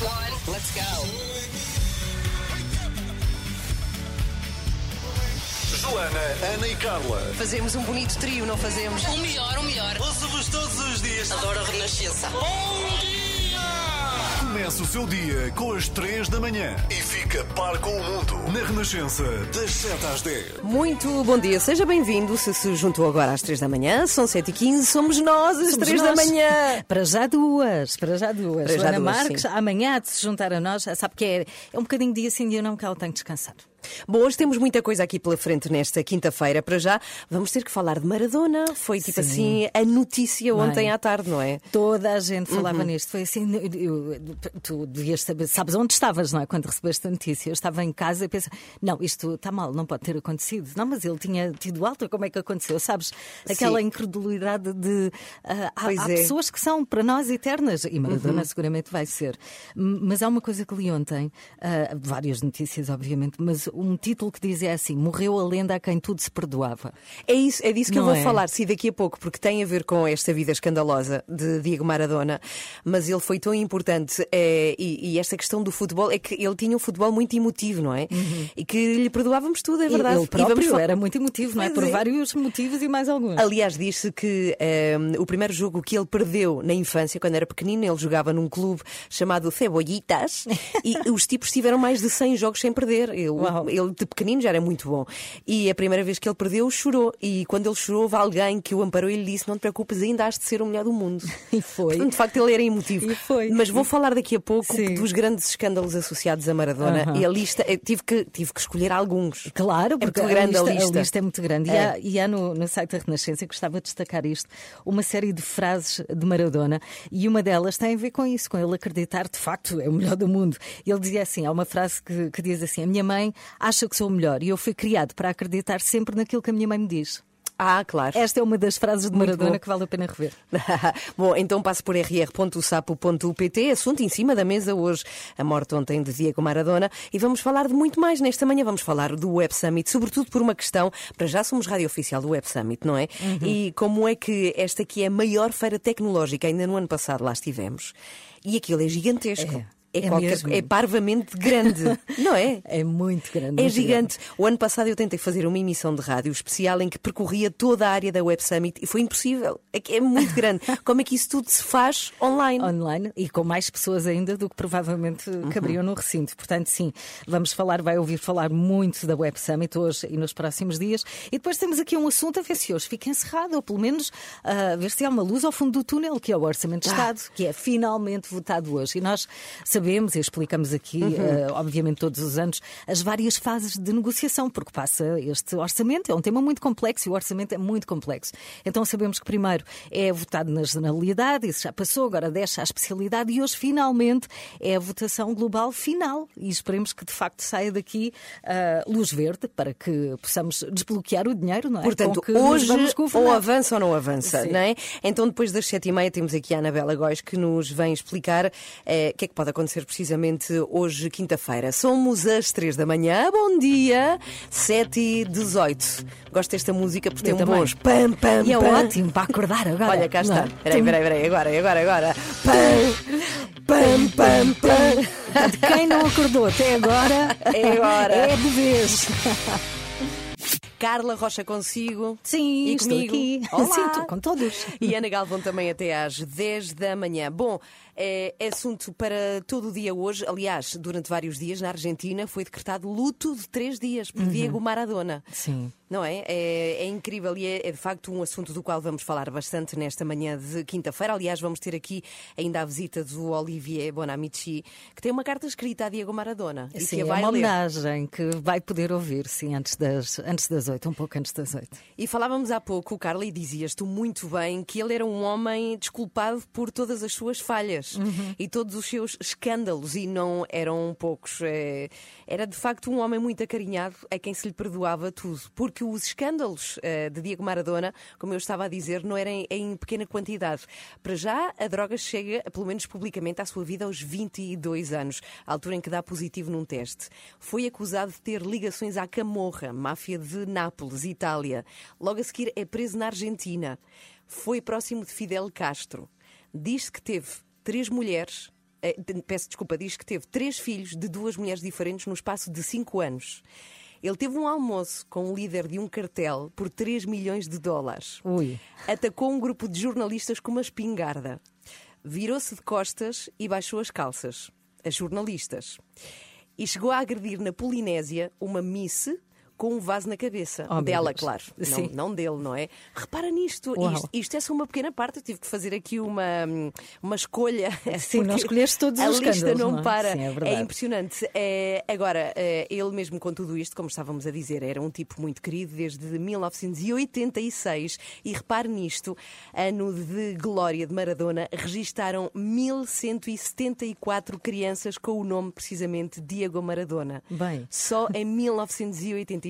one, let's go. Joana, Ana e Carla. Fazemos um bonito trio, não fazemos? O melhor, o melhor. Ouço-vos todos os dias. Adoro a Renascença. Começa o seu dia com as 3 da manhã e fica par com o mundo na Renascença, das 7 às 10. Muito bom dia, seja bem-vindo. Se se juntou agora às 3 da manhã, são 7h15, somos nós às Somos 3 da nós. manhã. Para já duas, para já duas. Para já Joana duas, Marques, sim. amanhã de se juntar a nós, sabe que é, é um bocadinho dia sim, dia não, que ela tem que descansar. Bom, hoje temos muita coisa aqui pela frente nesta quinta-feira. Para já, vamos ter que falar de Maradona. Foi tipo Sim. assim a notícia ontem Bem. à tarde, não é? Toda a gente falava Uhum. nisto. Foi assim, eu- eu- tu devias saber, sabes onde estavas, não é? Quando recebeste a notícia. Eu estava em casa e pensei, não, isto está mal, não pode ter acontecido. Não, mas ele tinha tido alta, como é que aconteceu? Sabes? Aquela Sim. incredulidade de. ah, há há é. pessoas que são para nós eternas e Maradona seguramente vai ser. Mas há uma coisa que li ontem, ah, várias notícias, obviamente, mas um título que dizia assim: morreu a lenda a quem tudo se perdoava. É, isso, é disso que eu Não vou é? falar, sim, daqui a pouco, porque tem a ver com esta vida escandalosa de Diego Maradona, mas ele foi tão importante eh, e, e esta questão do futebol é que ele tinha um futebol muito emotivo, não é? E que lhe perdoávamos tudo, é verdade. Ele E vamos próprio fa- era muito emotivo, não é? Por é. vários motivos e mais alguns. Aliás, disse que ehm, o primeiro jogo que ele perdeu na infância, quando era pequenino, ele jogava num clube chamado Cebollitas e os tipos tiveram mais de 100 jogos sem perder. Ele, Uau. Ele de pequenino já era muito bom. E a primeira vez que ele perdeu, chorou. E quando ele chorou, houve alguém que o amparou e lhe disse: Não te preocupes, ainda has de ser o melhor do mundo. E foi. Portanto, de facto, ele era emotivo. E foi. Mas vou falar daqui a pouco Sim. dos grandes escândalos associados a Maradona. Aham. E a lista, tive que, tive que escolher alguns. Claro, É porque muito grande a a, lista, lista. é muito grande. E É. há, e há no, no site da Renascença, gostava de destacar isto, uma série de frases de Maradona e uma delas tem a ver com isso, com ele acreditar de facto é o melhor do mundo. Ele dizia assim: há uma frase que, que diz assim: A minha mãe acha que sou o melhor e eu fui criado para acreditar sempre naquilo que a minha mãe me diz. Ah, claro. Esta é uma das frases de Maradona que vale a pena rever. Bom, então passo por rr.sapo.pt, assunto em cima da mesa hoje, a morte ontem de Diego Maradona, e vamos falar de muito mais nesta manhã. Vamos falar do Web Summit, sobretudo por uma questão, para já somos rádio oficial do Web Summit, não é? E como é que esta aqui é a maior feira tecnológica, ainda no ano passado lá estivemos, e aquilo é gigantesco. É. É, É qualquer- mesmo. é parvamente grande, não é? É muito grande. É muito gigante. O ano passado eu tentei fazer uma emissão de rádio especial em que percorria toda a área da Web Summit e foi impossível. É que é muito grande. Como é que isso tudo se faz online? online e com mais pessoas ainda do que provavelmente Uhum. caberiam no recinto. Portanto, sim, vamos falar, vai ouvir falar muito da Web Summit hoje e nos próximos dias. E depois temos aqui um assunto a ver se hoje fica encerrado, ou pelo menos a ver se há uma luz ao fundo do túnel, que é o Orçamento de Estado, que é finalmente votado hoje. E nós sabemos e explicamos aqui, Uhum. eh, obviamente todos os anos, as várias fases de negociação, porque passa este orçamento, é um tema muito complexo e o orçamento é muito complexo. Então sabemos que primeiro é votado na generalidade, isso já passou, agora desce à especialidade e hoje finalmente é a votação global final. E esperemos que de facto saia daqui ah, luz verde para que possamos desbloquear o dinheiro, não é? Portanto, hoje vamos ou avança ou não avança, Sim. não é? Então, depois das sete e meia, temos aqui a Anabela Góis que nos vem explicar eh, o que é que pode acontecer precisamente hoje, quinta-feira. Somos às três da manhã, bom dia, sete e dezoito. Gosto desta música porque Eu tem um também. bons pam, pam, E é pam. ótimo para acordar agora. Olha, cá está. Peraí, peraí, peraí, agora, agora, agora. Pam, pam, pam, pam. Portanto, Quem não acordou até agora É agora. é de vez. Carla Rocha consigo. Sim, E estou comigo? aqui. Olá. Sim, estou com todos. E Ana Galvão também até às 10 da manhã. Bom, é, é assunto para todo o dia hoje. Aliás, durante vários dias na Argentina foi decretado luto de três dias por Diego Maradona. Sim. Não é? É, é incrível e é, é, de facto um assunto do qual vamos falar bastante nesta manhã de quinta-feira. Aliás, vamos ter aqui ainda a visita do Olivier Bonamici, que tem uma carta escrita a Diego Maradona. e Sim, que é uma ler. homenagem que vai poder ouvir, sim, antes das, antes das oito, um pouco antes das oito. E falávamos há pouco, Carla, e dizias tu muito bem que ele era um homem desculpado por todas as suas falhas Uhum. e todos os seus escândalos, e não eram poucos. É, Era de facto um homem muito acarinhado a quem se lhe perdoava tudo, porque os escândalos eh, de Diego Maradona, como eu estava a dizer, não eram em, pequena quantidade. Para já, a droga chega, pelo menos publicamente, à sua vida aos 22 anos, altura em que dá positivo num teste. Foi acusado de ter ligações à Camorra, máfia de Nápoles, Itália. Logo a seguir é preso na Argentina. Foi próximo de Fidel Castro. Diz que teve três mulheres eh, peço desculpa, diz que teve três filhos de duas mulheres diferentes no espaço de cinco anos. Ele teve um almoço com o líder de um cartel por 3 milhões de dólares. Ui. Atacou um grupo de jornalistas com uma espingarda. Virou-se de costas e baixou as calças. As jornalistas. E chegou a agredir na Polinésia uma miss com um vaso na cabeça. Oh, Dela, claro. Não, Sim. não dele, não é? Repara nisto. Isto, isto é só uma pequena parte. Eu tive que fazer aqui uma, uma escolha. Sim, não escolheste todos a os lista escândalos, não não é? para. Sim, é verdade. impressionante. É, agora, é, ele mesmo com tudo isto, como estávamos a dizer, era um tipo muito querido desde 1986. E repare nisto, ano de glória de Maradona, registaram 1174 crianças com o nome precisamente Diego Maradona. Bem. Só em 1986.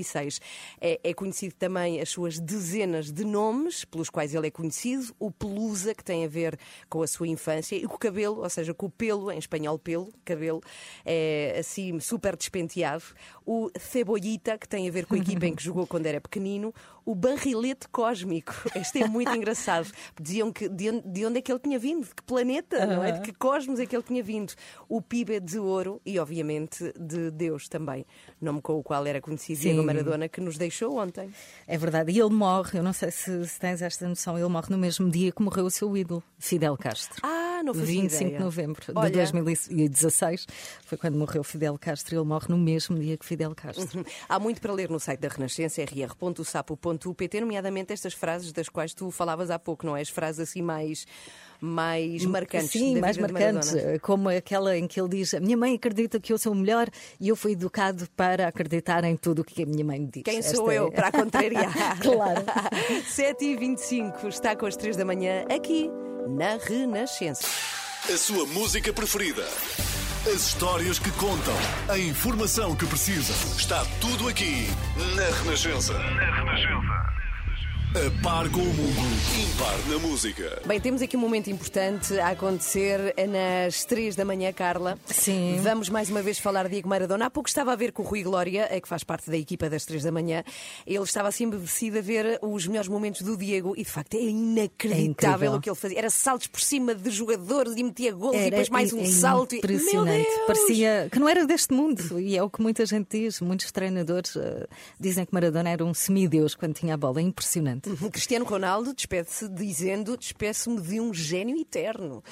É, é conhecido também as suas dezenas de nomes pelos quais ele é conhecido, o pelusa, que tem a ver com a sua infância, e com o cabelo, ou seja, com o pelo, em espanhol pelo, cabelo, é assim super despenteado, o cebollita, que tem a ver com a equipa em que jogou quando era pequenino, o barrilete cósmico. Este é muito engraçado. Diziam que de onde, de onde é que ele tinha vindo, de que planeta, não é? De que cosmos é que ele tinha vindo. O PIB de ouro e, obviamente, de Deus também, nome com o qual era conhecido Diego. Maradona, que nos deixou ontem. É verdade. E ele morre, eu não sei se, se tens esta noção, ele morre no mesmo dia que morreu o seu ídolo, Fidel Castro. Ah, não fazia 25 ideia. de novembro Olha. de 2016 foi quando morreu Fidel Castro. Ele morre no mesmo dia que Fidel Castro. Há muito para ler no site da Renascença, rr.sapo.pt, nomeadamente estas frases das quais tu falavas há pouco, não é? As frases assim mais, mais marcantes. Sim, da mais marcantes, Maradona. como aquela em que ele diz: A minha mãe acredita que eu sou o melhor e eu fui educado para acreditar em tudo o que a minha mãe me diz. Quem Esta sou é- eu para a contrariar? Claro. 7h25 está com as 3 da manhã aqui na Renascença. A sua música preferida. As histórias que contam. A informação que precisa. Está tudo aqui na Renascença. Na Renascença. A par com o mundo. Impar na música. Bem, temos aqui um momento importante a acontecer nas 3 da manhã, Carla. Sim. Vamos mais uma vez falar de Diego Maradona. Há pouco estava a ver com o Rui Glória, eh, que faz parte da equipa das 3 da manhã. Ele estava assim embevecido a ver os melhores momentos do Diego e de facto é inacreditável incrível. o que ele fazia. Era saltos por cima de jogadores e metia golos e Era depois mais um é salto. e- Impressionante. Meu Deus! Parecia que não era deste mundo. E é o que muita gente diz. Muitos treinadores eh, dizem que Maradona era um semideus quando tinha a bola. É impressionante. Cristiano Ronaldo despede-se dizendo: despeço-me de um gênio eterno.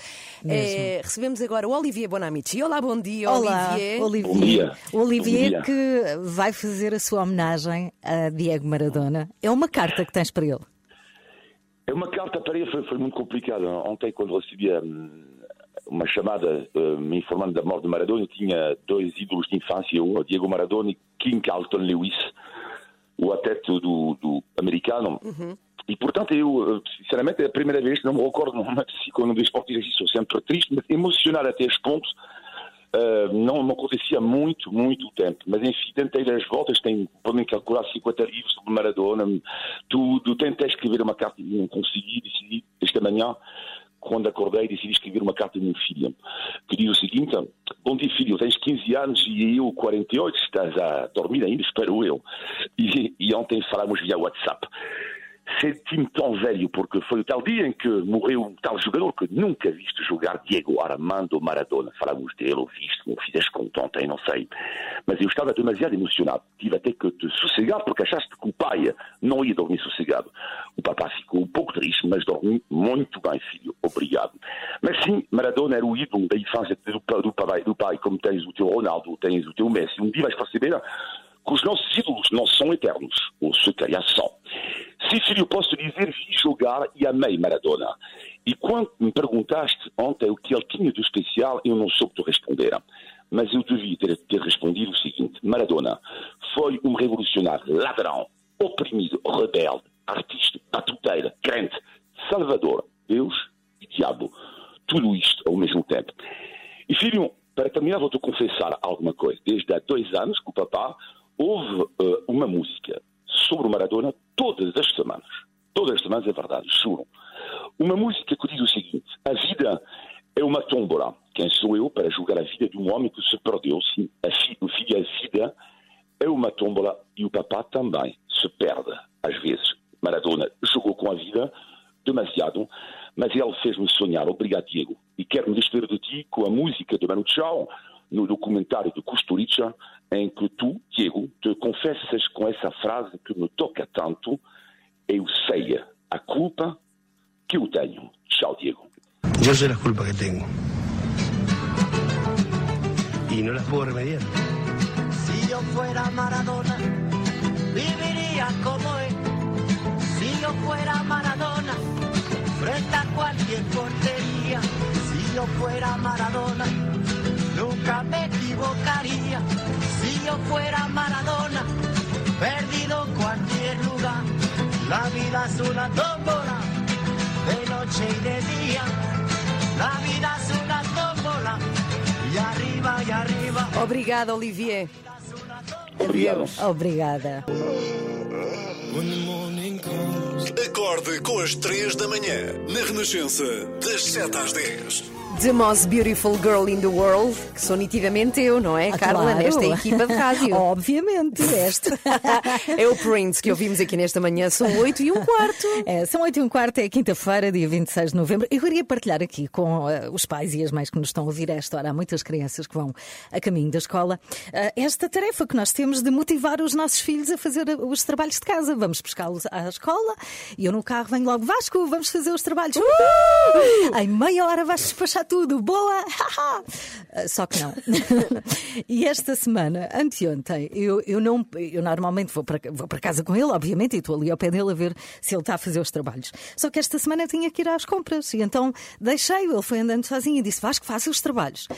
Eh, recebemos agora o Olivier Bonamici. Olá, bom dia, Olá, Olivier. Olivier. Bom dia. O Olivier dia. que vai fazer a sua homenagem a Diego Maradona. É uma carta que tens para ele. É uma carta para ele foi, foi muito complicada. Ontem, quando recebi hum, uma chamada hum, me informando da morte de Maradona, eu tinha dois ídolos de infância, o Diego Maradona e King Carlton Lewis, o atleta do, do americano. E, portanto, eu, eh, sinceramente, é a primeira vez não me recordo numa quando do esporte sou sempre triste, mas emocionado até este ponto. Uh, não me acontecia muito, muito tempo. Mas enfim, tentei as voltas, tenho, podem calcular 50 livros sobre Maradona, tudo. Tentei escrever uma carta e não consegui, decidi, esta manhã, quando acordei, decidi escrever uma carta à minha filha, que diz o seguinte: Bom dia, filho, tens 15 anos e eu 48, estás a dormir ainda, espero eu. E, e ontem falámos via WhatsApp. Senti-me tão velho porque foi o tal dia em que morreu um tal jogador que nunca viste jogar, Diego Armando Maradona. Falamos dele, viste, me fizeste conta ontem, não sei. Mas eu estava demasiado emocionado. Tive até que te sossegar porque achaste que o pai não ia dormir sossegado. O papá ficou um pouco triste, mas dormi muito bem, filho. Obrigado. Mas sim, Maradona era o ídolo da infância do, do, pai, do pai, como tens o teu Ronaldo, tens o teu Messi. Um dia vais perceber que os nossos ídolos não são eternos, ou se calhar são. Sim, filho, eu posso dizer, vi jogar e amei Maradona. E quando me perguntaste ontem o que ele tinha de especial, eu não soube te responder. Mas eu devia ter, ter respondido o seguinte: Maradona foi um revolucionário, ladrão, oprimido, rebelde, artista, batuteira, crente, salvador, Deus e diabo. Tudo isto ao mesmo tempo. E filho, para terminar, vou-te confessar alguma coisa. Desde há dois anos que o papá houve eh, uma música sobre o Maradona todas as semanas. Todas as semanas, é verdade, juro. Uma música que diz o seguinte: A vida é uma tómbola. Quem sou eu para julgar a vida de um homem que se perdeu? Sim, a fi- o filho, a vida é uma tómbola e o papá também se perde, às vezes. Maradona jogou com a vida demasiado, mas ele fez-me sonhar. Obrigado, Diego. E quero me despedir de ti com a música de Manu Chao, no documentário de Kusturica, em que tu, Diego, te confessas com essa frase que me toca tanto: Eu sei a culpa que eu tenho. Tchau, Diego. Yo sé las culpas que tengo. Y no las puedo remediar. Si yo fuera Maradona, viviría como él. Si yo fuera Maradona, frente a cualquier portería. Si yo fuera Maradona, nunca me equivocaría. Si yo fuera Maradona, perdido cualquier lugar. La vida es una tómbola, de noche y de día. La vida es una tómbola, y arriba y arriba. Obrigada, Olivier. Obrigado. Obrigada. Acorde com as 3 da manhã, na Renascença, das 7 às 10. The most beautiful girl in the world, que sou nitidamente eu, não é, Ah, Carla, claro. nesta equipa de rádio. Obviamente, esta. é o Prince que ouvimos aqui nesta manhã, são 8 e um quarto. É, são 8 e um quarto, é quinta-feira, dia 26 de novembro. Eu queria partilhar aqui com eh, os pais e as mães que nos estão a ouvir a esta hora. Há muitas crianças que vão a caminho da escola. eh, esta tarefa que nós temos de motivar os nossos filhos a fazer eh, os trabalhos de casa. Vamos pescá-los à escola e eu no carro venho logo, Vasco, vamos fazer os trabalhos. Uh! Em meia hora vais despachar tudo. Boa! Eh, Só que não. e esta semana, anteontem, eu, eu não eu normalmente vou para, vou para casa com ele, obviamente, e estou ali ao pé dele a ver se ele está a fazer os trabalhos. Só que esta semana eu tinha que ir às compras e então deixei-o, ele foi andando sozinho e disse: Vasco, faça os trabalhos.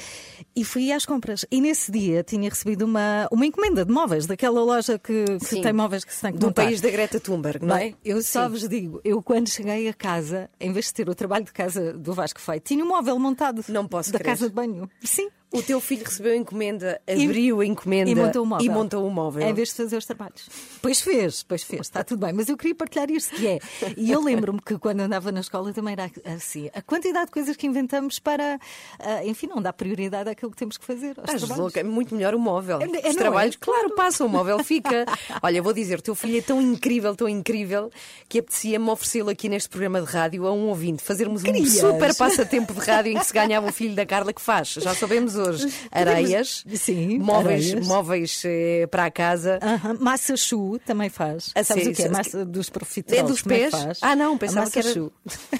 E fui às compras. E nesse dia tinha recebido uma, uma encomenda de móveis, daquela loja que, que tem móveis que se tem que Do montar. país da Greta Thunberg, não é? Eu só Sim. vos digo, eu quando cheguei a casa, em vez de ter o trabalho de casa do Vasco feito, tinha um móvel montado. Não posso Da crer. casa de banho. Sim. O teu filho recebeu a encomenda, abriu a encomenda E montou o móvel. e montou o móvel. Em vez de fazer os trabalhos. Pois fez, pois fez, está tudo bem. Mas eu queria partilhar isto que é. E eu lembro-me que quando andava na escola também era assim. A quantidade de coisas que inventamos para, ah, enfim, não dar prioridade àquilo que temos que fazer. Estás trabalhos. louca, é muito melhor o móvel. É- é, Os não trabalhos, é? claro, passa, o móvel fica. Olha, vou dizer, o teu filho é tão incrível, tão incrível, que apetecia-me oferecê-lo aqui neste programa de rádio a um ouvinte, fazermos um super passatempo de rádio em que se ganhava o filho da Carla que faz. Já sabemos hoje. Areias, Sim, móveis, areias. móveis eh, para a casa. Aham, Massa chu também faz. A Sabes sério, o que é? sabes Massa dos profiteroles. É dos pés? faz? Ah, não, pensava massa que era- chu.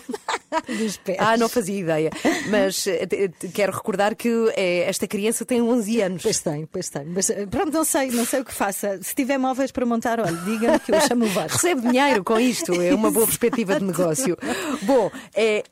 dos pés. Ah, não fazia ideia. Mas eh, te- te- quero recordar que eh, esta criança tem 11 anos. Pois tem, pois tem. Mas eh, pronto, não sei, não sei o que faça. Se tiver móveis para montar, olha, diga-me que eu chamo o Vasco. Recebe dinheiro com isto, é uma boa perspectiva de negócio. Bom,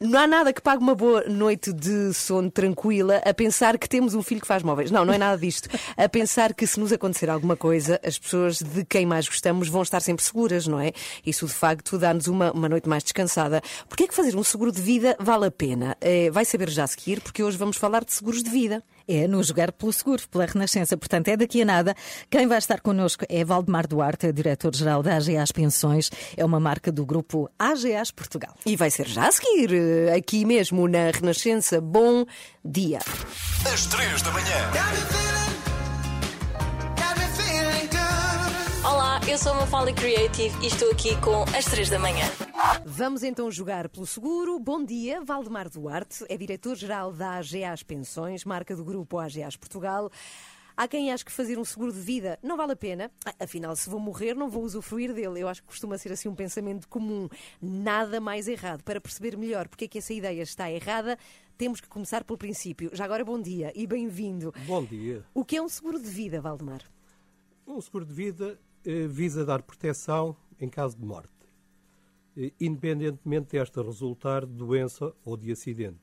não há nada que pague uma boa noite de sono tranquila a pensar que temos um filho que faz móveis. Não, não é nada disto. A pensar que se nos acontecer alguma coisa, as pessoas de quem mais gostamos vão estar sempre seguras, não é? Isso de facto dá-nos uma, uma noite mais descansada. Porquê é que fazer um seguro de vida vale a pena? É, vai saber já a seguir, porque hoje vamos falar de seguros de vida. É no Jogar pelo Seguro, pela Renascença. Portanto, é daqui a nada. Quem vai estar connosco é Valdemar Duarte, é diretor-geral da AGAs Pensões. É uma marca do grupo AGAs Portugal. E vai ser já a seguir, eh, aqui mesmo na Renascença. Bom dia. Às 3 da manhã. Eu sou a Mafalda Creative e estou aqui com as 3 da manhã. Vamos então jogar pelo seguro. Bom dia, Valdemar Duarte, é diretor-geral da AGAs Pensões, marca do grupo AGAs Portugal. Há quem ache que fazer um seguro de vida não vale a pena. Ah, Afinal, se vou morrer, não vou usufruir dele. Eu acho que costuma ser assim um pensamento comum. Nada mais errado. Para perceber melhor porque é que essa ideia está errada, temos que começar pelo princípio. Já agora, bom dia e bem-vindo. Bom dia. O que é um seguro de vida, Valdemar? Um seguro de vida visa dar proteção em caso de morte, eh, independentemente desta resultar de doença ou de acidente.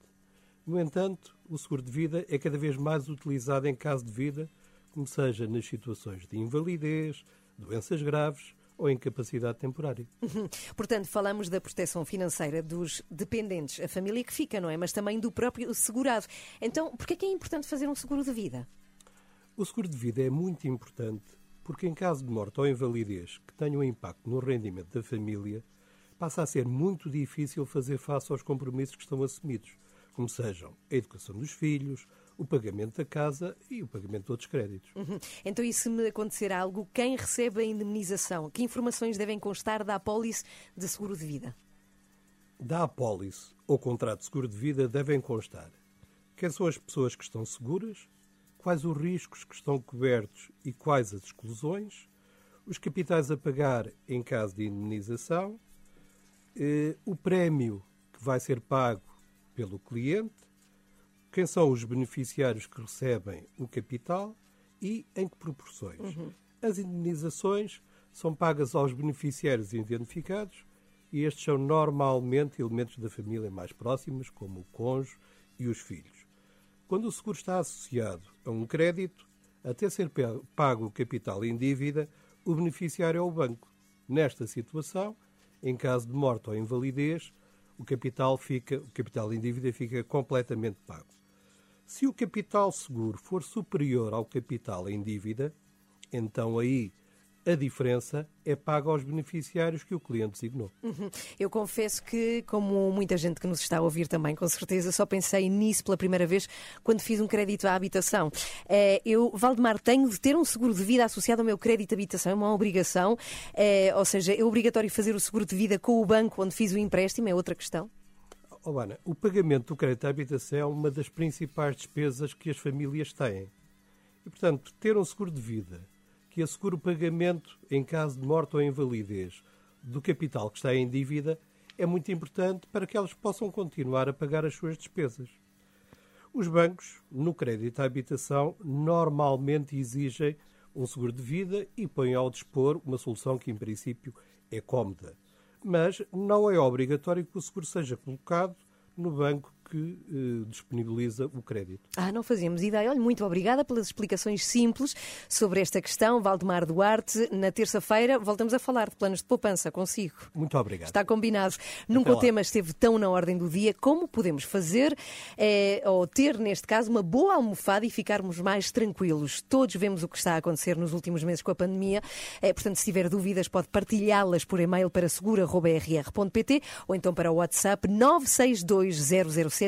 No entanto, o seguro de vida é cada vez mais utilizado em caso de vida, como seja nas situações de invalidez, doenças graves ou incapacidade temporária. Portanto, falamos da proteção financeira dos dependentes, a família que fica, não é? Mas também do próprio segurado. Então, porquê é que é importante fazer um seguro de vida? O seguro de vida é muito importante porque, em caso de morte ou invalidez que tenha um impacto no rendimento da família, passa a ser muito difícil fazer face aos compromissos que estão assumidos, como sejam a educação dos filhos, o pagamento da casa e o pagamento de outros créditos. Uhum. Então, e se me acontecer algo, quem recebe a indemnização? Que informações devem constar da apólice de seguro de vida? Da apólice ou contrato de seguro de vida devem constar quem são as pessoas que estão seguras, quais os riscos que estão cobertos e quais as exclusões, os capitais a pagar em caso de indemnização, eh, o prémio que vai ser pago pelo cliente, quem são os beneficiários que recebem o capital e em que proporções. Uhum. As indemnizações são pagas aos beneficiários identificados e estes são normalmente elementos da família mais próximos, como o cônjuge e os filhos. Quando o seguro está associado a um crédito, até ser pago o capital em dívida, o beneficiário é o banco. Nesta situação, em caso de morte ou invalidez, o capital fica, o capital em dívida fica completamente pago. Se o capital seguro for superior ao capital em dívida, então aí a diferença é paga aos beneficiários que o cliente designou. Uhum. Eu confesso que, como muita gente que nos está a ouvir também, com certeza, só pensei nisso pela primeira vez quando fiz um crédito à habitação. É, eu, Valdemar, tenho de ter um seguro de vida associado ao meu crédito de habitação, é uma obrigação. É, ou seja, é obrigatório fazer o seguro de vida com o banco onde fiz o empréstimo, é outra questão? Oh, Ana, o pagamento do crédito à habitação é uma das principais despesas que as famílias têm. E, portanto, ter um seguro de vida que assegure o pagamento, em caso de morte ou invalidez, do capital que está em dívida é muito importante para que elas possam continuar a pagar as suas despesas. Os bancos, no crédito à habitação, normalmente exigem um seguro de vida e põem ao dispor uma solução que, em princípio, é cómoda. Mas não é obrigatório que o seguro seja colocado no banco que eh, disponibiliza o crédito. Ah, não fazíamos ideia. Olha, muito obrigada pelas explicações simples sobre esta questão. Valdemar Duarte, na terça-feira voltamos a falar de planos de poupança consigo. Muito obrigado. Está combinado. Nunca o tema esteve tão na ordem do dia. Como podemos fazer, é, ou ter, neste caso, uma boa almofada e ficarmos mais tranquilos? Todos vemos o que está a acontecer nos últimos meses com a pandemia. É, portanto, se tiver dúvidas, pode partilhá-las por e-mail para segura.rr.pt ou então para o WhatsApp 962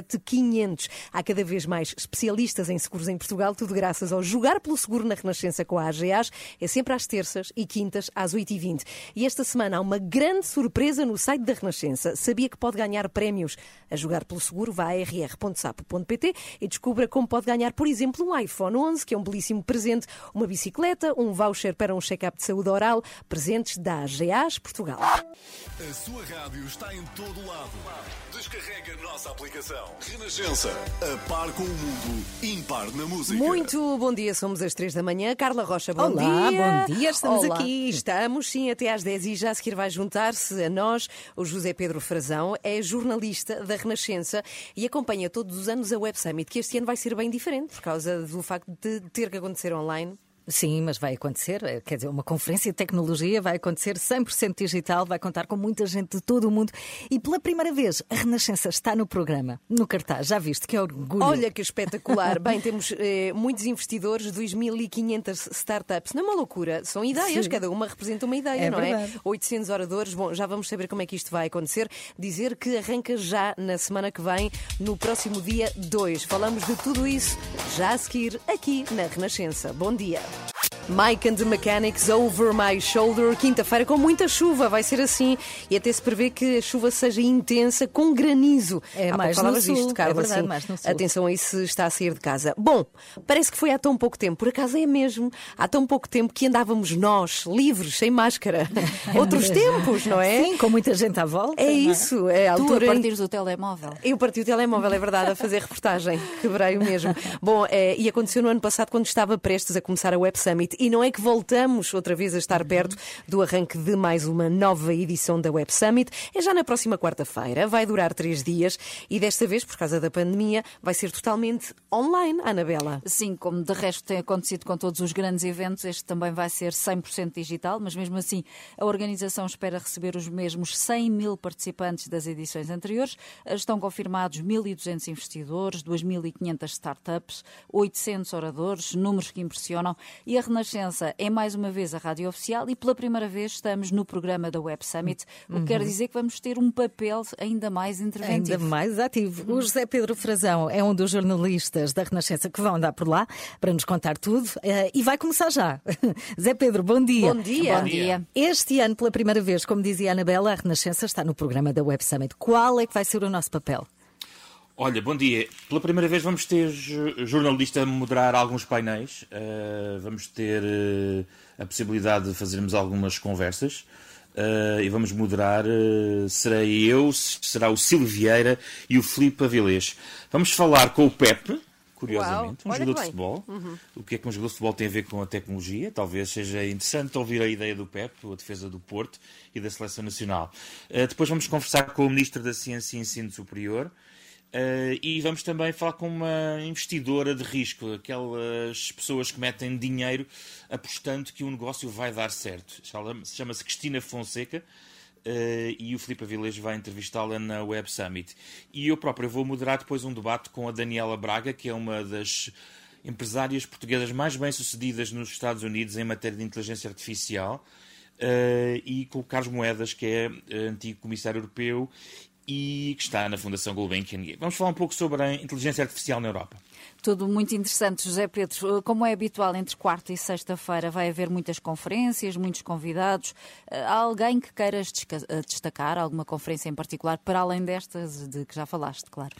500. Há cada vez mais especialistas em seguros em Portugal, tudo graças ao Jogar pelo Seguro na Renascença com a AGAs. É sempre às terças e quintas às 8h20. E esta semana há uma grande surpresa no site da Renascença. Sabia que pode ganhar prémios? A Jogar pelo Seguro, vá a rr.sapo.pt e descubra como pode ganhar, por exemplo, um iPhone 11, que é um belíssimo presente, uma bicicleta, um voucher para um check-up de saúde oral, presentes da AGAs Portugal. A sua rádio está em todo lado. Descarrega a nossa aplicação. Renascença, a par com o mundo, impar na música. Muito bom dia, somos às três da manhã. Carla Rocha, bom Olá, dia. bom dia, estamos Olá. aqui. Estamos, sim, até às 10 e já a seguir vai juntar-se a nós o José Pedro Frazão, é jornalista da Renascença e acompanha todos os anos a Web Summit, que este ano vai ser bem diferente por causa do facto de ter que acontecer online. Sim, mas vai acontecer. Eh, quer dizer, uma conferência de tecnologia vai acontecer 100% digital, vai contar com muita gente de todo o mundo. E pela primeira vez, a Renascença está no programa, no cartaz. Já viste que é orgulho. Olha que espetacular. Bem, temos eh, muitos investidores, 2.500 startups. Não é uma loucura, são ideias, Sim. cada uma representa uma ideia, É não verdade. é? 800 oradores. Bom, já vamos saber como é que isto vai acontecer. Dizer que arranca já na semana que vem, no próximo dia 2. Falamos de tudo isso já a seguir aqui na Renascença. Bom dia. Mike and the Mechanics Over My Shoulder, quinta-feira com muita chuva, vai ser assim. E até se prevê que a chuva seja intensa com granizo. É Há mais no sul, disto, é Carla, verdade, sim. mais no sul. Atenção aí se está a sair de casa. Bom, parece que foi há tão pouco tempo, por acaso é mesmo, há tão pouco tempo que andávamos nós, livres, sem máscara. Outros tempos, não é? Sim, com muita gente à volta. É não isso, é a Tu a altura. em- partires do telemóvel. eu parti o telemóvel, é verdade, a fazer reportagem. Quebrei o mesmo. Bom, eh, e aconteceu no ano passado quando estava prestes a começar a Web Summit. E não é que voltamos outra vez a estar perto do arranque de mais uma nova edição da Web Summit. É já na próxima quarta-feira. Vai durar três dias. E desta vez, por causa da pandemia, vai ser totalmente online, Anabela. Sim, como de resto tem acontecido com todos os grandes eventos, este também vai ser 100% digital, mas mesmo assim a organização espera receber os mesmos 100 mil participantes das edições anteriores. Estão confirmados 1.200 investidores, 2.500 startups, 800 oradores, números que impressionam e a Renascença Renascença é mais uma vez a rádio oficial e pela primeira vez estamos no programa da Web Summit, o que quer dizer que vamos ter um papel ainda mais interventivo. Ainda mais ativo. O José Pedro Frazão é um dos jornalistas da Renascença que vão andar por lá para nos contar tudo eh, e vai começar já. Zé Pedro, bom dia. Bom dia. Bom dia. Este ano, pela primeira vez, como dizia a Anabela, a Renascença está no programa da Web Summit. Qual é que vai ser o nosso papel? Olha, bom dia. Pela primeira vez vamos ter jornalista a moderar alguns painéis. Uh, vamos ter uh, a possibilidade de fazermos algumas conversas. Uh, e vamos moderar, serei eu, será o Silvio Vieira e o Filipe Avilés. Vamos falar com o Pepe, curiosamente, Uau, um jogador de bem. Uhum. futebol. O que é que um jogador de futebol tem a ver com a tecnologia? Talvez seja interessante ouvir a ideia do Pepe, a defesa do Porto e da Seleção Nacional. Uh, depois vamos conversar com o Ministro da Ciência e Ensino Superior. Uh, e vamos também falar com uma investidora de risco, aquelas pessoas que metem dinheiro apostando que o negócio vai dar certo. Chama-se Cristina Fonseca. uh, e o Filipe Avilés vai entrevistá-la na Web Summit. E eu próprio vou moderar depois um debate com a Daniela Braga, que é uma das empresárias portuguesas mais bem-sucedidas nos Estados Unidos em matéria de inteligência artificial, uh, e com o Carlos Moedas, que é antigo comissário europeu e que está na Fundação Gulbenkian. Vamos falar um pouco sobre a inteligência artificial na Europa. Tudo muito interessante, José Pedro. Como é habitual, entre quarta e sexta-feira vai haver muitas conferências, muitos convidados. Eh, Há alguém que queiras eh, destacar, alguma conferência em particular, para além destas de que já falaste, claro?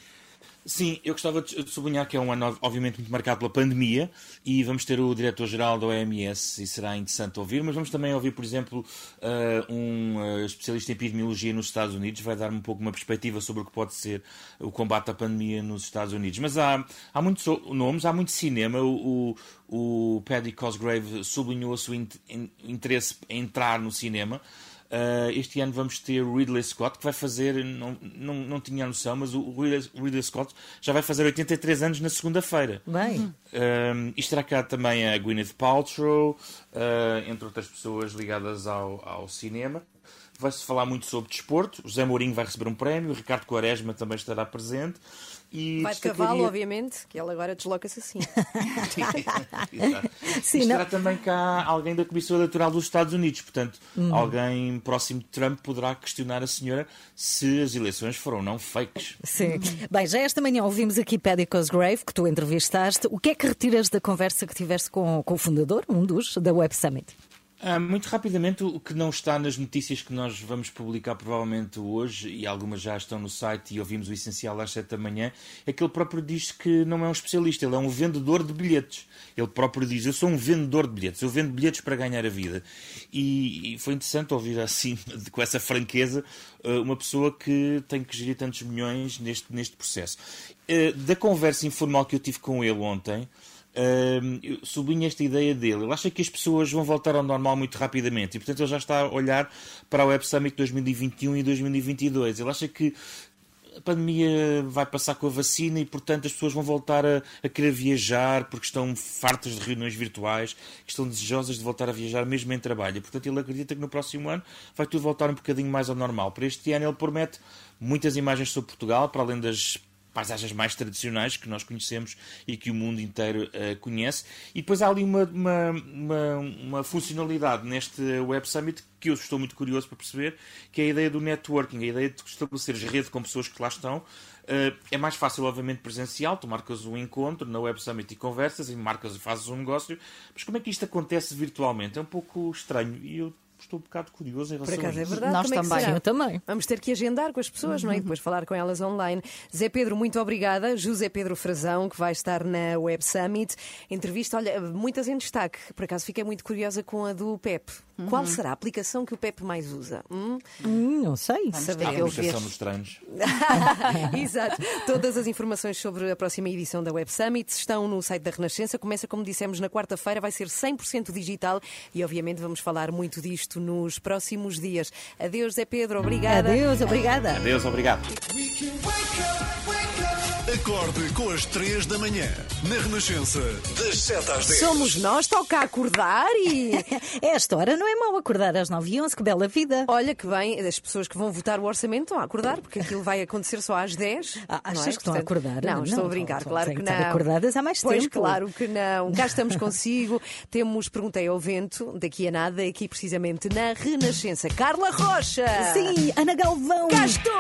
Sim, eu gostava de sublinhar que é um ano, obviamente, muito marcado pela pandemia e vamos ter o diretor-geral da OMS e será interessante ouvir, mas vamos também ouvir, por exemplo, uh, um uh, especialista em epidemiologia nos Estados Unidos, vai dar um pouco uma perspectiva sobre o que pode ser o combate à pandemia nos Estados Unidos. Mas há, há muitos nomes, há muito cinema. O, o, o Paddy Cosgrave sublinhou o seu in- in- interesse em entrar no cinema. Uh, este ano vamos ter o Ridley Scott, que vai fazer, não, não, não tinha noção, mas o Ridley, Ridley Scott já vai fazer 83 anos na segunda-feira. Bem, Um, e estará cá também a Gwyneth Paltrow, uh, entre outras pessoas ligadas ao, ao cinema. Vai-se falar muito sobre desporto. O José Mourinho vai receber um prémio, o Ricardo Quaresma também estará presente. E Vai de destacaria- cavalo, obviamente, que ele agora desloca-se assim. Sim, não- estará também cá alguém da Comissão Eleitoral dos Estados Unidos. Portanto, alguém próximo de Trump poderá questionar a senhora se as eleições foram não fakes. sim. Bem, já esta manhã ouvimos aqui Paddy Cosgrave, que tu entrevistaste. O que é que retiras da conversa que tiveste com, com o fundador, um dos, da Web Summit? Ah, muito rapidamente, o que não está nas notícias que nós vamos publicar provavelmente hoje, e algumas já estão no site e ouvimos o essencial às 7 da manhã, é que ele próprio diz que não é um especialista, ele é um vendedor de bilhetes. Ele próprio diz: Eu sou um vendedor de bilhetes, eu vendo bilhetes para ganhar a vida. E, e foi interessante ouvir assim, com essa franqueza, ah, uma pessoa que tem que gerir tantos milhões neste, neste processo. Ah, Da conversa informal que eu tive com ele ontem. Eu sublinho esta ideia dele. Ele acha que as pessoas vão voltar ao normal muito rapidamente e, portanto, ele já está a olhar para a Web Summit 2021 e 2022. Ele acha que a pandemia vai passar com a vacina e, portanto, as pessoas vão voltar a, a querer viajar porque estão fartas de reuniões virtuais, que estão desejosas de voltar a viajar mesmo em trabalho. E, portanto, ele acredita que no próximo ano vai tudo voltar um bocadinho mais ao normal. Para este ano, ele promete muitas imagens sobre Portugal, para além das paisagens mais tradicionais que nós conhecemos e que o mundo inteiro eh, conhece. E depois há ali uma, uma, uma, uma funcionalidade neste Web Summit que eu estou muito curioso para perceber, que é a ideia do networking, a ideia de estabeleceres rede com pessoas que lá estão. Eh, é mais fácil, obviamente, presencial, tu marcas um encontro na Web Summit e conversas, e marcas e fazes um negócio, mas como é que isto acontece virtualmente? É um pouco estranho e eu estou um bocado curioso em Por relação acaso a é isso. verdade. Nós Como é que também. será? Eu também. Vamos ter que agendar com as pessoas, não é? E depois falar com elas online. Zé Pedro, muito obrigada. José Pedro Frazão, que vai estar na Web Summit. Entrevista, olha, muitas em destaque. Por acaso fiquei muito curiosa com a do PEP. Qual será a aplicação que o PEP mais usa? Hum? Hum, não sei. Vamos Saber. A aplicação nos treinos. Exato. Todas as informações sobre a próxima edição da Web Summit estão no site da Renascença. Começa, como dissemos, na quarta-feira, vai ser 100% digital e, obviamente, vamos falar muito disto nos próximos dias. Adeus, Zé Pedro. Obrigada. Adeus, obrigada. Adeus, obrigado. Acorde com as 3 da manhã. Na Renascença, das 7 às 10. Somos nós, toca acordar e. Esta hora não é mau acordar às 9 e 11, que bela vida. Olha que bem, as pessoas que vão votar o orçamento estão a acordar, porque aquilo vai acontecer só às 10. Ah, não achas é? que estão a Portanto, acordar? Não, Não, estou a não, brincar, estão- claro que que não. acordadas há mais pois, tempo. claro que não. Cá estamos consigo. Temos Perguntei ao Vento, daqui a nada, aqui precisamente na Renascença. Carla Rocha! Sim, Ana Galvão. Cá estou!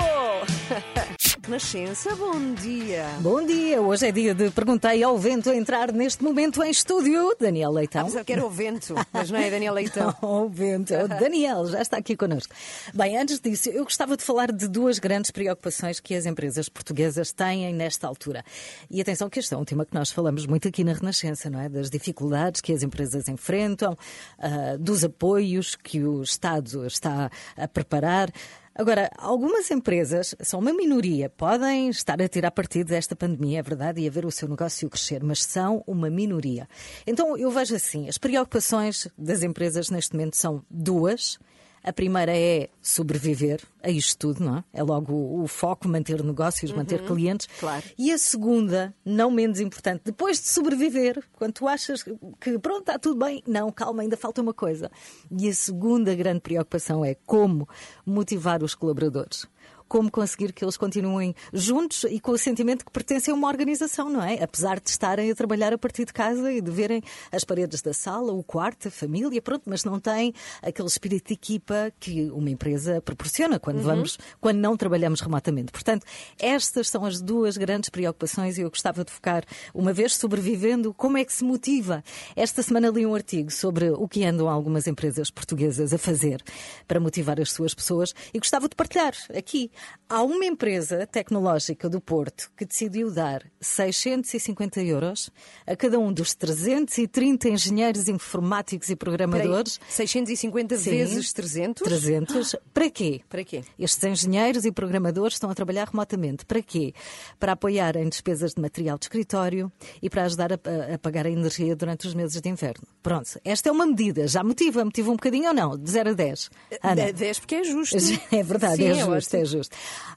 Renascença, bom dia. Bom dia, hoje é dia de Perguntei ao Vento a entrar neste momento em estúdio. Daniel Leitão. Apesar que era o vento, mas não é Daniel Leitão. Não, o vento, é o Daniel, já está aqui connosco. Bem, antes disso, eu gostava de falar de duas grandes preocupações que as empresas portuguesas têm nesta altura. E atenção que este é um tema que nós falamos muito aqui na Renascença, não é? Das dificuldades que as empresas enfrentam, ah, dos apoios que o Estado está a preparar. Agora, algumas empresas, são uma minoria, podem estar a tirar partido desta pandemia, é verdade, e a ver o seu negócio crescer, mas são uma minoria. Então, eu vejo assim, as preocupações das empresas neste momento são duas. A primeira é sobreviver a isto tudo, não é? É logo o, o foco, manter negócios, manter clientes. claro. E a segunda, não menos importante, depois de sobreviver, quando tu achas que pronto, está tudo bem, não, calma, ainda falta uma coisa. E a segunda grande preocupação é como motivar os colaboradores. Como conseguir que eles continuem juntos e com o sentimento que pertencem a uma organização, não é? Apesar de estarem a trabalhar a partir de casa e de verem as paredes da sala, o quarto, a família, pronto, mas não têm aquele espírito de equipa que uma empresa proporciona quando vamos, quando não trabalhamos remotamente. Portanto, estas são as duas grandes preocupações e eu gostava de focar, uma vez sobrevivendo, como é que se motiva. Esta semana li um artigo sobre o que andam algumas empresas portuguesas a fazer para motivar as suas pessoas e gostava de partilhar aqui. Há uma empresa tecnológica do Porto que decidiu dar 650 euros a cada um dos 330 engenheiros informáticos e programadores. Peraí, 650 Sim. vezes 300? 300. Para quê? Para quê? Estes engenheiros e programadores estão a trabalhar remotamente. Para quê? Para apoiar em despesas de material de escritório e para ajudar a, a- pagar a energia durante os meses de inverno. Pronto, esta é uma medida. Já motiva? Motiva um bocadinho ou não? De 0 a 10. Ana? 10 porque é justo. É verdade, Sim, é justo, é justo.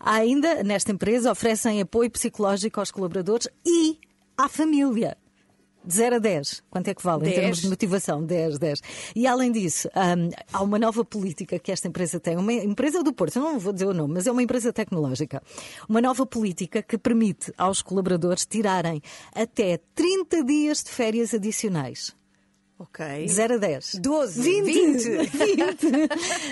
Ainda, nesta empresa, oferecem apoio psicológico aos colaboradores e à família. De 0 a 10, quanto é que vale em 10. termos de motivação? 10, 10. E além disso, hum, há uma nova política que esta empresa tem, uma empresa do Porto, eu não vou dizer o nome, mas é uma empresa tecnológica. Uma nova política que permite aos colaboradores tirarem até 30 dias de férias adicionais. Ok. De 0 a 10. 12, 20. 20. 20.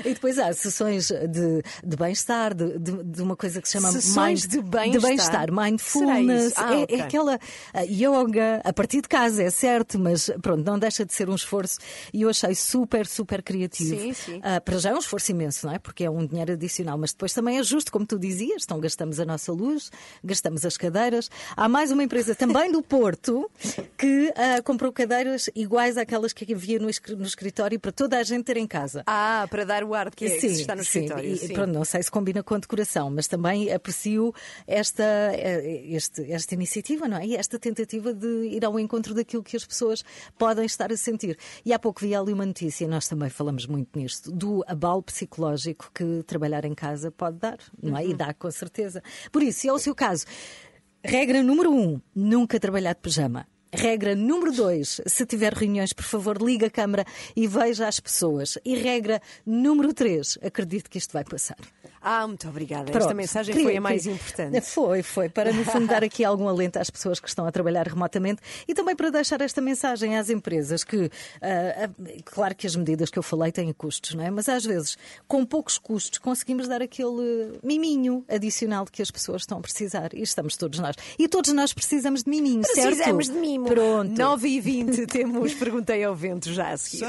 e depois há sessões de, de bem-estar, de, de- de uma coisa que se chama Sessões de bem-estar? bem-estar, Será mindfulness. Ah, é, ok. é aquela ah, yoga a partir de casa, é certo, mas pronto, não deixa de ser um esforço e eu achei super, super criativo. Sim, sim. Ah, para já é um esforço imenso, não é? Porque é um dinheiro adicional, mas depois também é justo, como tu dizias, então gastamos a nossa luz, gastamos as cadeiras. Há mais uma empresa também do Porto que ah, comprou cadeiras iguais àquelas que havia no, escri- no escritório para toda a gente ter em casa. Ah, para dar o ar que, é, que Sim, se está no sim. escritório. E, sim. pronto, não sei se combina com a decoração, mas também aprecio esta, eh, este- esta iniciativa, não é? E esta tentativa de ir ao encontro daquilo que as pessoas podem estar a sentir. E há pouco vi ali uma notícia, nós também falamos muito nisto, do abalo psicológico que trabalhar em casa pode dar, não é? E dá, com certeza. Por isso, se é o seu caso, regra número um, nunca trabalhar de pijama. Regra número dois, se tiver reuniões, por favor, ligue a câmara e veja as pessoas. E regra número três, acredito que isto vai passar. Ah, muito obrigada. Esta Pronto. mensagem Queria- foi a mais queria- importante. Foi, foi, para no fundo dar aqui algum alento às pessoas que estão a trabalhar remotamente e também para deixar esta mensagem às empresas que, ah, claro que as medidas que eu falei têm custos, não é? Mas às vezes, com poucos custos, conseguimos dar aquele miminho adicional que as pessoas estão a precisar e estamos todos nós. E todos nós precisamos de miminho, certo? Precisamos de mimo. Pronto. 9 e 20 temos Perguntei ao Vento já a seguir.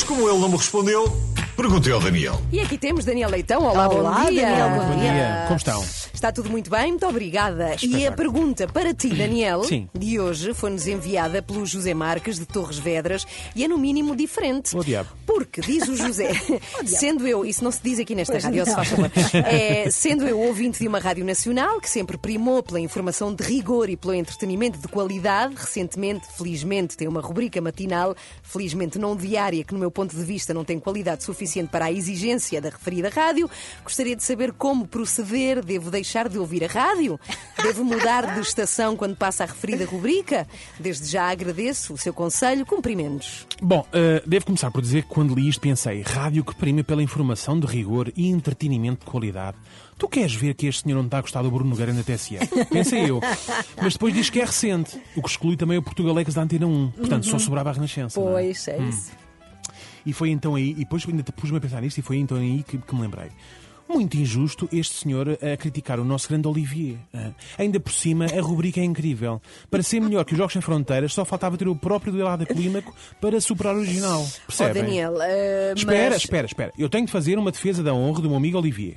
Mas como ele não me respondeu, perguntei ao Daniel. E aqui temos Daniel Leitão. Olá, Olá, bom dia. Daniel, bom dia, como estão? Está tudo muito bem, muito obrigada. E a pergunta para ti, Daniel, Sim. de hoje, foi-nos enviada pelo José Marques de Torres Vedras e é no mínimo diferente. Oh, diabo. Porque, diz o José, sendo eu, isso não se diz aqui nesta Pois rádio, se faz favor, é, sendo eu ouvinte de uma rádio nacional que sempre primou pela informação de rigor e pelo entretenimento de qualidade, recentemente, felizmente, tem uma rubrica matinal, felizmente não diária, que no meu ponto de vista não tem qualidade suficiente para a exigência da referida rádio, gostaria de saber como proceder. Devo deixar de ouvir a rádio? Devo mudar de estação quando passa a referida rubrica? Desde já agradeço o seu conselho. Cumprimentos. Bom, eh, devo começar por dizer que quando li isto pensei, rádio que prima pela informação de rigor e entretenimento de qualidade. Tu queres ver que este senhor não está a gostar do Bruno Nogueira na TSE? Pensei eu. Mas depois diz que é recente, o que exclui também o Portugalex da Antena 1. Portanto, só sobrava a Renascença. é? Pois, é isso. E foi então aí, e depois ainda pus-me a pensar nisto, e foi então aí que, que me lembrei. Muito injusto este senhor a criticar o nosso grande Olivier. ah. Ainda por cima, a rubrica é incrível. Para ser melhor que os Jogos Sem Fronteiras, só faltava ter o próprio duelado clímaco para superar o original. Oh, Percebem? Daniel, eh, Espera, mas- espera, espera. Eu tenho de fazer uma defesa da honra do meu amigo Olivier.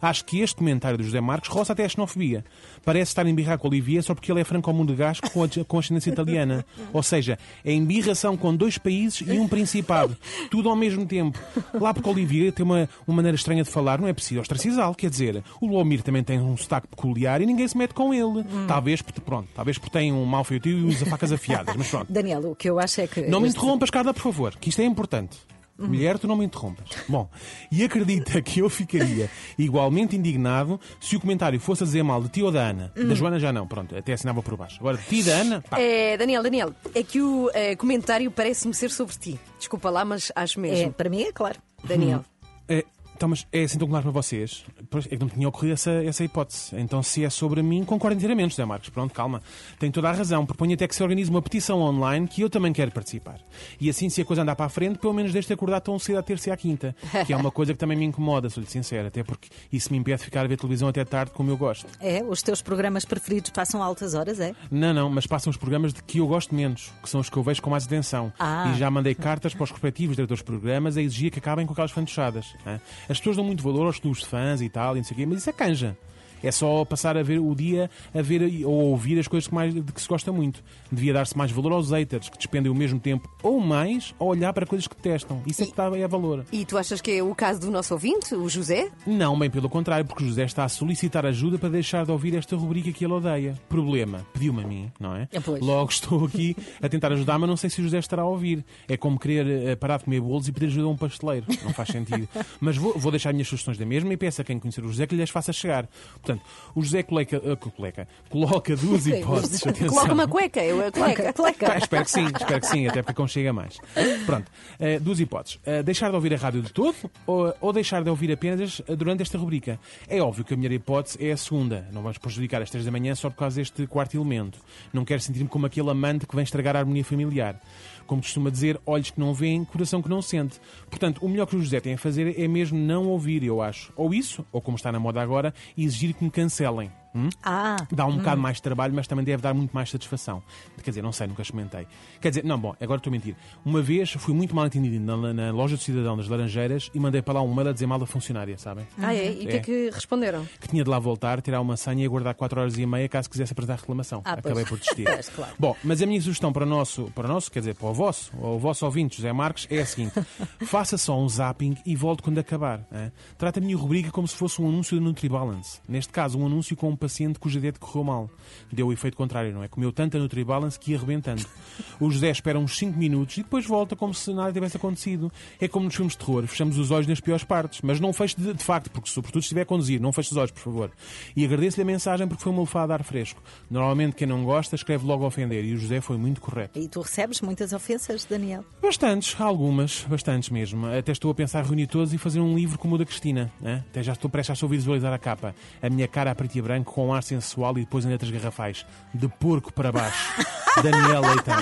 Acho que este comentário do José Marcos roça até a xenofobia. Parece estar a embirrar com o Olivier só porque ele é franco-monegasco com, a- com ascendência italiana. Ou seja, é embirração com dois países e um principado. Tudo ao mesmo tempo. Lá porque o Olivier tem uma, uma maneira estranha de falar, não é preciso ostracizá-lo. Quer dizer, o Lomir também tem um sotaque peculiar e ninguém se mete com ele. Talvez, porque- pronto, talvez porque tem um mau feitio e usa facas afiadas. Mas pronto. Daniel, o que eu acho é que. Não me interrompas, Carla, por favor, que isto é importante. Mulher, tu não me interrompas. Bom, e acredita que eu ficaria igualmente indignado se o comentário fosse a dizer mal de ti ou da Ana. Da Joana já não, pronto, até assinava por baixo. Agora, de ti e da Ana, pá. É, Daniel, Daniel, é que o eh, comentário parece-me ser sobre ti. Desculpa lá, mas acho É, mesmo. para mim é claro. Daniel. É, então, mas é assim tão claro para vocês? É que não me tinha ocorrido essa, essa hipótese. Então, se é sobre mim, concordo inteiramente, José Marcos. Pronto, calma. Tem toda a razão. Proponho até que se organize uma petição online que eu também quero participar. E assim, se a coisa andar para a frente, pelo menos deixe de acordar tão cedo à terça e à quinta. Que é uma coisa que também me incomoda, sou-lhe sincero. Até porque isso me impede de ficar a ver televisão até tarde como eu gosto. É, os teus programas preferidos passam altas horas, é? Não, não, mas passam os programas de que eu gosto menos, que são os que eu vejo com mais atenção. Ah. E já mandei cartas para os respectivos diretores de programas a exigir que acabem com aquelas fantochadas. hã? As pessoas dão muito valor aos clubes de fãs e tal, e não sei o quê, mas isso é canja. É só passar a ver o dia a ver ou ouvir as coisas que, mais, de que se gosta muito. Devia dar-se mais valor aos haters, que despendem o mesmo tempo ou mais a olhar para coisas que detestam. Isso é que dá é valor. E tu achas que é o caso do nosso ouvinte, o José? Não, bem pelo contrário, porque o José está a solicitar ajuda para deixar de ouvir esta rubrica que ele odeia. Problema, pediu-me a mim, não é? É, pois. Logo estou aqui a tentar ajudar, mas não sei se o José estará a ouvir. É como querer eh, parar de comer bolos e pedir ajuda a um pasteleiro. Não faz sentido. mas vou, vou deixar as minhas sugestões da mesma e peço a quem conhecer o José que lhes faça chegar. Portanto, o José coleca, eh, coleca, coloca duas hipóteses. Atenção. Coloca uma cueca, eu a cueca. Ah, espero que sim, espero que sim, até porque conchega mais. Pronto, eh, duas hipóteses. Eh, deixar de ouvir a rádio de todo ou, ou deixar de ouvir apenas durante esta rubrica. É óbvio que a melhor hipótese é a segunda. Não vamos prejudicar as três da manhã só por causa deste quarto elemento. Não quero sentir-me como aquele amante que vem estragar a harmonia familiar. Como costuma dizer, olhos que não veem, coração que não sente. Portanto, o melhor que o José tem a fazer é mesmo não ouvir, eu acho. Ou isso, ou como está na moda agora, exigir que me cancelem. Hum? Ah, Dá um bocado mais de trabalho, mas também deve dar muito mais satisfação. Quer dizer, não sei, nunca experimentei. Quer dizer, não, bom, agora estou a mentir. Uma vez fui muito mal entendido na, na loja do Cidadão das Laranjeiras e mandei para lá um mail a dizer mal da funcionária, sabem? Ah, é? E o que é É. que responderam? Que tinha de lá voltar, tirar uma senha e aguardar 4 horas e meia caso quisesse apresentar reclamação. Ah, pois. Acabei por desistir. Pois, claro. Bom, mas a minha sugestão para o nosso, para o nosso, quer dizer, para o vosso, ou o vosso ouvinte, José Marques, é a seguinte: faça só um zapping e volte quando acabar. hein? Trata a minha rubrica como se fosse um anúncio da NutriBalance. Neste caso, um anúncio com um paciente cuja dieta correu mal. Deu o efeito contrário, não é? Comeu tanta NutriBalance que ia arrebentando. O José espera uns 5 minutos e depois volta como se nada tivesse acontecido. É como nos filmes de terror, fechamos os olhos nas piores partes, mas não feche de, de facto, porque sobretudo estiver a conduzir, não feche os olhos, por favor. E agradeço-lhe a mensagem porque foi uma lefada de ar fresco. Normalmente quem não gosta escreve logo a ofender e o José foi muito correto. e tu recebes muitas ofensas, Daniel? Bastantes, algumas, bastantes mesmo. Até estou a pensar reunir todos e fazer um livro como o da Cristina. hein? Até já estou prestes a só visualizar a capa. A minha cara a preto e branco com um ar sensual e depois em letras garrafais. De porco para baixo. Daniel Leitão.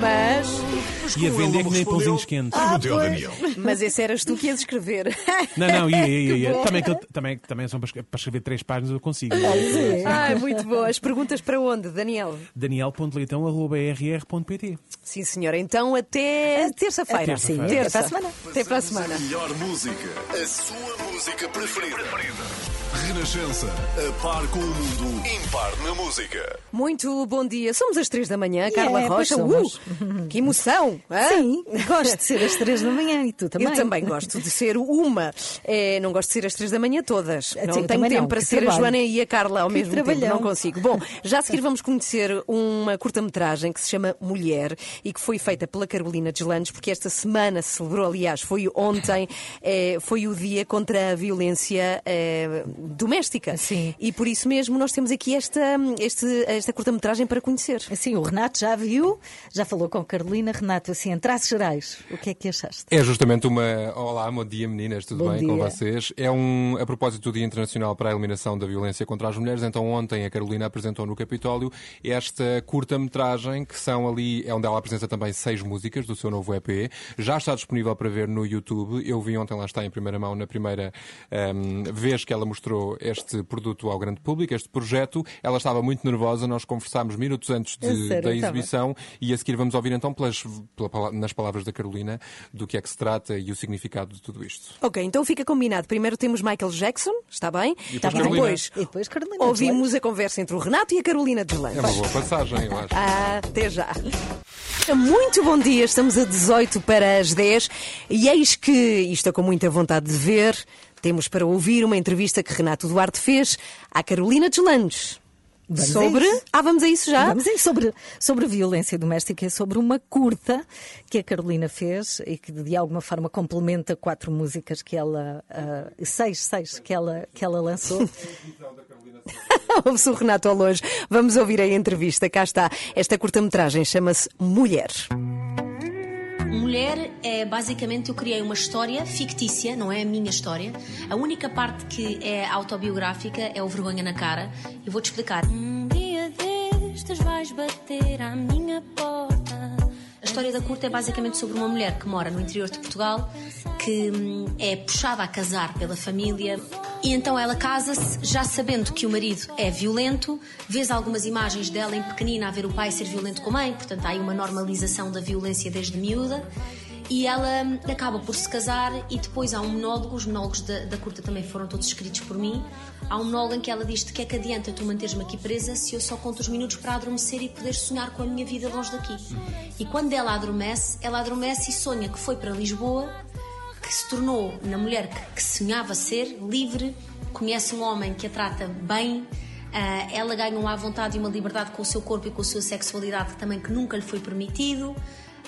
Mas, E a vender que nem pãozinhos quentes. Ao Daniel. mas esse eras tu que ias escrever. Não, não, ia, ia, ia. Também, que também, também são para escre- para escrever três páginas eu consigo. Ai, muito boa. As perguntas para onde, Daniel? Daniel.leitão.br.pt Sim, senhora. Então até terça-feira. Até terça-feira. Terça. Até para a semana. Até para a semana. Melhor música. A sua música preferida. Renascença, a par com o mundo, impar na música. Muito bom dia. Somos às três da manhã, Carla É, Rocha. somos. Uh, que emoção! hã? Sim, gosto de ser às três da manhã e tu também. Eu também gosto de ser uma. É, não gosto de ser às três da manhã todas. Não sim, tenho tempo não, para que ser a trabalho. Joana e a Carla ao Que mesmo tempo. trabalhão. Não consigo. Bom, já a seguir vamos conhecer uma curta-metragem que se chama Mulher e que foi feita pela Carolina Deslandes, porque esta semana se celebrou, aliás, foi ontem, eh, foi o dia contra a violência eh, doméstica. Sim. E por isso mesmo nós temos aqui esta, este- esta curta-metragem para conhecer. Sim, o Renato já viu, já falou com a Carolina. Renato, assim, em traços gerais, o que é que achaste? É justamente uma. Olá, bom dia meninas, tudo Bom bem com dia. vocês? É um a propósito do Dia Internacional para a Eliminação da Violência contra as Mulheres. Então, ontem a Carolina apresentou no Capitólio esta curta-metragem, que são ali, é onde ela apresenta também seis músicas do seu novo EP. Já está disponível para ver no YouTube. Eu vi ontem, lá está em primeira mão, na primeira ehm, vez que ela mostrou este produto ao grande público, este projeto. Ela estava muito nervosa, nós conversámos minutos antes de- sério, da estava? exibição e a seguir vamos ouvir então pelas, pela nas palavras da Carolina do que é que se trata e o significado de tudo isto. Ok, então fica combinado. Primeiro temos Michael Jackson, está bem? E depois e Carolina. depois E depois Carolina ouvimos a conversa entre o Renato e a Carolina Deslandes. É uma boa passagem, eu acho. Ah, até já. Muito bom dia, estamos a 18 para as 10 e eis que, e estou com muita vontade de ver, temos para ouvir uma entrevista que Renato Duarte fez à Carolina Deslandes. Vamos a Sobre. isso. Ah, vamos a isso já? Vamos aí sobre, sobre violência doméstica, é sobre uma curta que a Carolina fez e que de alguma forma complementa quatro músicas que ela, ah, seis, seis que ela, que ela lançou. Ouve-se o Renato ao longe. Vamos ouvir a entrevista. Cá está. Esta curta-metragem chama-se Mulher. Mulher é basicamente eu criei uma história fictícia, não é a minha história. A única parte que é autobiográfica é o vergonha na cara. E vou-te explicar. Um dia destes vais bater à minha porta. A história da curta é basicamente sobre uma mulher que mora no interior de Portugal, que hum, é puxada a casar pela família. E então ela casa-se já sabendo que o marido é violento. Vês algumas imagens dela em pequenina a ver o pai ser violento com a mãe, portanto há aí uma normalização da violência desde miúda. E ela acaba por se casar e depois há um monólogo, os monólogos da, da curta também foram todos escritos por mim. Há um monólogo em que ela diz de que é que adianta tu manteres-me aqui presa se eu só conto os minutos para adormecer e poder sonhar com a minha vida longe daqui. E quando ela adormece, ela adormece e sonha que foi para Lisboa, que se tornou na mulher que, que sonhava ser, livre, conhece um homem que a trata bem, ah, ela ganha uma vontade e uma liberdade com o seu corpo e com a sua sexualidade também que nunca lhe foi permitido.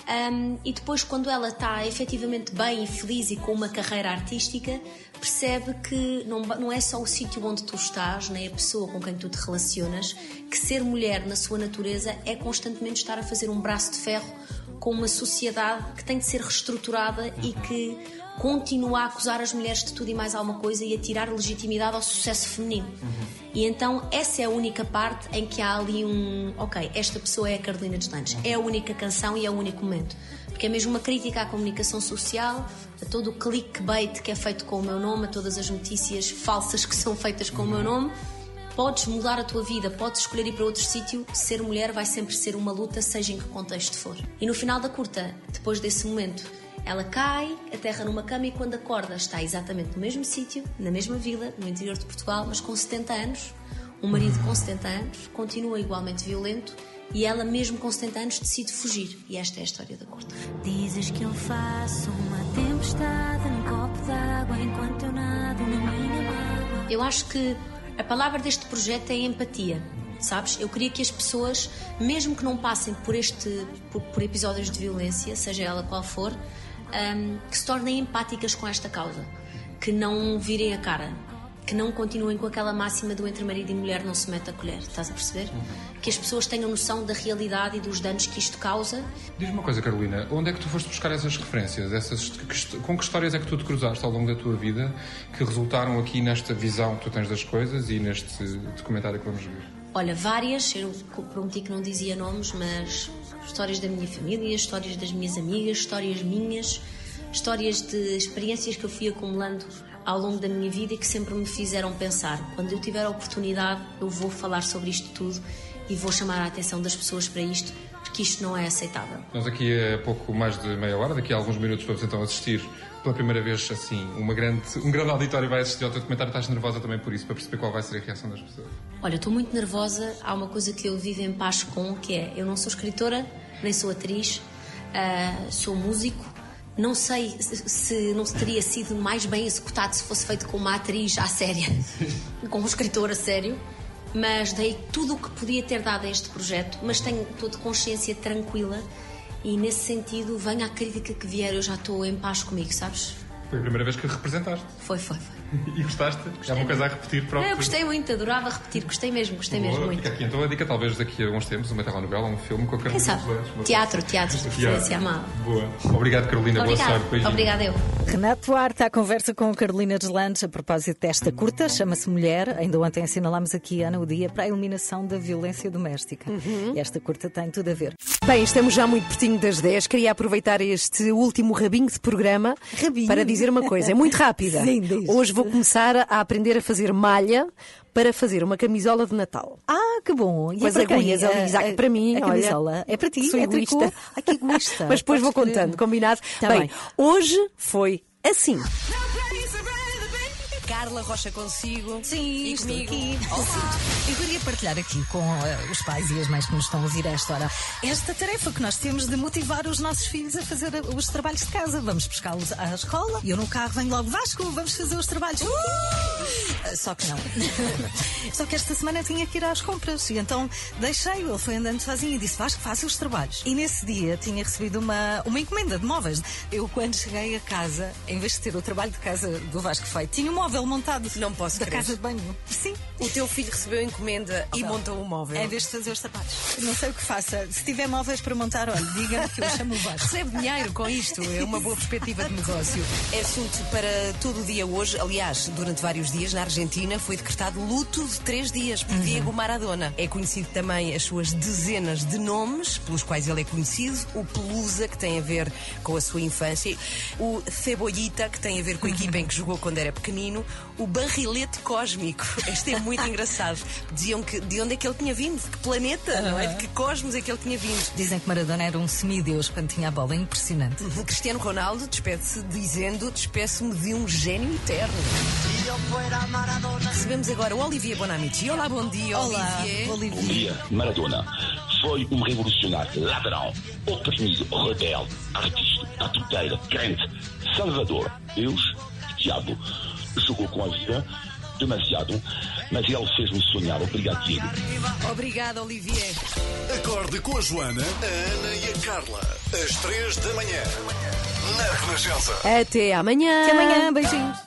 Um, e depois, quando ela está efetivamente bem e feliz e com uma carreira artística, percebe que não, não é só o sítio onde tu estás, nem a pessoa com quem tu te relacionas, que ser mulher na sua natureza é constantemente estar a fazer um braço de ferro com uma sociedade que tem de ser reestruturada e que continua a acusar as mulheres de tudo e mais alguma coisa e a tirar legitimidade ao sucesso feminino. E então essa é a única parte em que há ali um. Ok, esta pessoa é a Carolina Deslandes. É a única canção e é o único momento. Porque é mesmo uma crítica à comunicação social, a todo o clickbait que é feito com o meu nome, a todas as notícias falsas que são feitas com o meu nome. Podes mudar a tua vida, podes escolher ir para outro sítio. Ser mulher vai sempre ser uma luta, seja em que contexto for. E no final da curta, depois desse momento, ela cai, aterra numa cama e quando acorda está exatamente no mesmo sítio, na mesma vila, no interior de Portugal, mas com 70 anos. Um marido com 70 anos continua igualmente violento e ela, mesmo com 70 anos, decide fugir. E esta é a história da curta. Dizes que eu faço uma tempestade num copo d'água enquanto eu nado na minha mágoa. Eu acho que a palavra deste projeto é empatia. Sabes? Eu queria que as pessoas, mesmo que não passem por este por, por episódios de violência, seja ela qual for, hum, que se tornem empáticas com esta causa, que não virem a cara, que não continuem com aquela máxima do entre marido e mulher não se mete a colher, estás a perceber? Que as pessoas tenham noção da realidade e dos danos que isto causa Diz-me uma coisa, Carolina, onde é que tu foste buscar essas referências? Essas, com que histórias é que tu te cruzaste ao longo da tua vida que resultaram aqui nesta visão que tu tens das coisas e neste documentário que vamos ver? Olha, várias, eu prometi que não dizia nomes, mas histórias da minha família, histórias das minhas amigas, histórias minhas, histórias de experiências que eu fui acumulando ao longo da minha vida e que sempre me fizeram pensar. Quando eu tiver a oportunidade, eu vou falar sobre isto tudo e vou chamar a atenção das pessoas para isto, que isto não é aceitável. Nós aqui a pouco mais de meia hora, daqui a alguns minutos, vamos então assistir pela primeira vez, assim, uma grande, um grande auditório vai assistir ao teu documentário. Estás nervosa também por isso, para perceber qual vai ser a reação das pessoas? Olha, estou muito nervosa. Há uma coisa que eu vivo em paz com, que é eu não sou escritora, nem sou atriz, ah, sou músico. Não sei se, se não teria sido mais bem executado se fosse feito com uma atriz à séria, com um escritor a sério. Mas dei tudo o que podia ter dado a este projeto, mas tenho toda consciência tranquila e nesse sentido, venha a crítica que vier, eu já estou em paz comigo, sabes? Foi a primeira vez que representaste. Foi, foi, foi. E gostaste? é uma coisa a repetir para o eu gostei muito, adorava repetir, gostei mesmo, gostei Boa, mesmo muito. Fica aqui então a dica, talvez daqui a uns tempos, uma telenovela, um filme com a Quem Carolina sabe? Soares. Teatro, teatro, de preferência amada. Boa. Obrigado, Carolina. Boa Obrigada, sorte. Beijinho. obrigada eu. Renato Duarte, à conversa com Carolina Deslandes a propósito desta curta, chama-se Mulher. Ainda ontem assinalámos aqui, Ana, o dia para a eliminação da violência doméstica. Uhum. E esta curta tem tudo a ver. Bem, estamos já muito pertinho das 10. Queria aproveitar este último rabinho de programa para dizer uma coisa. É muito rápida. Sim, diz. Hoje vou começar a aprender a fazer malha para fazer uma camisola de Natal. Ah, que bom! E Com é as para quem? agulhas A- ali, Isaac, a- para mim. a olha, camisola é para ti, Sou é tricô. egoísta. Ai, que egoísta. Mas depois vou Podes escolher. contando, combinado? Tá bem, bem. hoje foi assim. Carla Rocha consigo. Sim, e estou comigo. aqui. Eu queria partilhar aqui com eh, os pais e as mães que nos estão a ouvir a esta hora esta tarefa que nós temos de motivar os nossos filhos a fazer eh, os trabalhos de casa. Vamos buscá-los à escola e eu no carro venho logo, Vasco, vamos fazer os trabalhos. Uh! Só que não. Só que esta semana tinha que ir às compras e então deixei-o. Ele foi andando sozinho e disse: Vasco, faça os trabalhos. E nesse dia tinha recebido uma, uma encomenda de móveis. Eu, quando cheguei a casa, em vez de ter o trabalho de casa do Vasco feito, tinha um móvel montado. Não posso Da crer. casa de banho. Sim. O teu filho recebeu a encomenda e montou o móvel. Em vez de fazer os sapatos. Não sei o que faça. Se tiver móveis para montar, olha, diga-me que eu chamo o Vasco. Recebe dinheiro com isto, é uma boa perspectiva de negócio. É assunto para todo o dia hoje. Aliás, durante vários dias na Argentina foi decretado luto de três dias por Diego Maradona. É conhecido também as suas dezenas de nomes pelos quais ele é conhecido. O Pelusa, que tem a ver com a sua infância. O Cebollita, que tem a ver com a equipa em que jogou quando era pequenino. O Barrilete Cósmico. Este é muito engraçado. Diziam que de onde é que ele tinha vindo, de que planeta, não é? De que cosmos é que ele tinha vindo. Dizem que Maradona era um semideus quando tinha a bola. Impressionante. O Cristiano Ronaldo despede-se dizendo: despeço-me de um gênio eterno. Recebemos agora o Olivier Bonamici. Olá, bom dia, Olá, Olivier. Bom dia, Maradona foi um revolucionário, ladrão, oprimido, rebelde, artista, batuteira, crente, salvador, Deus, diabo. Jogou com a vida demasiado, mas ele fez-me sonhar. Obrigado, Diego. Obrigada, Olivier. Acorde com a Joana, a Ana e a Carla. Às três da manhã. Na Renascença. Até amanhã. Até amanhã. Beijinhos.